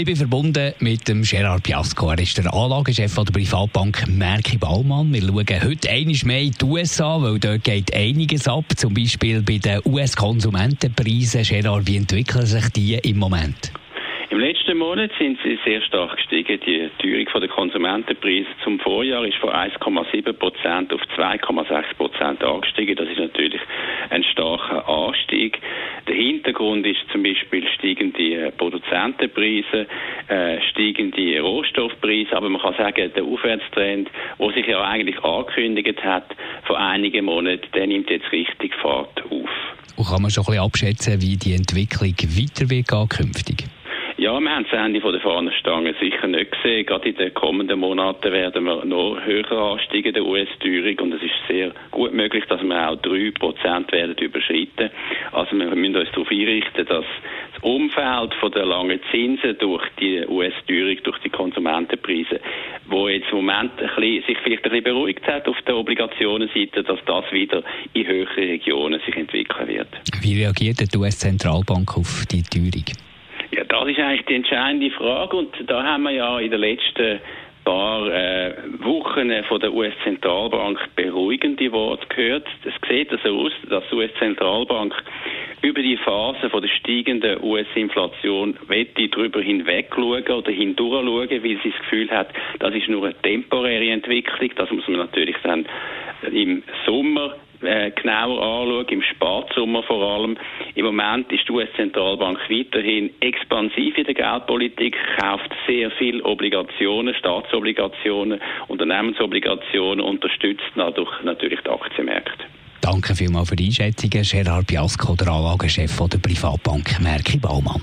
ich bin verbunden mit dem Gerard Piasco. Er ist der Anlagechef der Privatbank Merki Baumann. Wir schauen heute einmal mehr in die USA, weil dort geht einiges ab. Zum Beispiel bei den US-Konsumentenpreisen. Gerard, wie entwickeln sich die im Moment? Im letzten Monat sind sie sehr stark gestiegen. Die Teuerung der Konsumentenpreise zum Vorjahr ist von 1,7 Prozent auf 2,6 Prozent angestiegen. Das ist natürlich ein Anstieg. Der Hintergrund ist zum Beispiel steigende Produzentenpreise, äh, steigende Rohstoffpreise, aber man kann sagen, der Aufwärtstrend, der sich ja eigentlich angekündigt hat vor einigen Monaten, der nimmt jetzt richtig Fahrt auf. Und kann man schon ein bisschen abschätzen, wie die Entwicklung weiter wird künftig? Ja, wir haben das Ende der Fahnenstange sicher nicht gesehen. Gerade in den kommenden Monaten werden wir noch höher ansteigen, der US-Teuerung. Und es ist sehr gut möglich, dass wir auch 3% werden überschreiten. Also wir müssen uns darauf einrichten, dass das Umfeld von der langen Zinsen durch die US-Teuerung, durch die Konsumentenpreise, wo jetzt im Moment ein bisschen, sich vielleicht ein bisschen beruhigt hat auf der Obligationenseite, dass das wieder in höhere Regionen sich entwickeln wird. Wie reagiert die US-Zentralbank auf die Teuerung? Das ist eigentlich die entscheidende Frage und da haben wir ja in den letzten paar äh, Wochen von der US-Zentralbank beruhigende Worte gehört. Es sieht also aus, dass die US-Zentralbank über die Phase von der steigenden US-Inflation drüber hinweg schauen oder hindurch schauen, weil sie das Gefühl hat, das ist nur eine temporäre Entwicklung. Das muss man natürlich dann im Sommer äh, genauer anschauen, im Sparsommer vor allem. Im Moment ist die US-Zentralbank weiterhin expansiv in der Geldpolitik, kauft sehr viel Obligationen, Staatsobligationen, Unternehmensobligationen, unterstützt dadurch natürlich die Aktienmärkte. Danke vielmals für die Einschätzungen. Gerard Biasco, der Anlagechef der Privatbank Merki Baumann.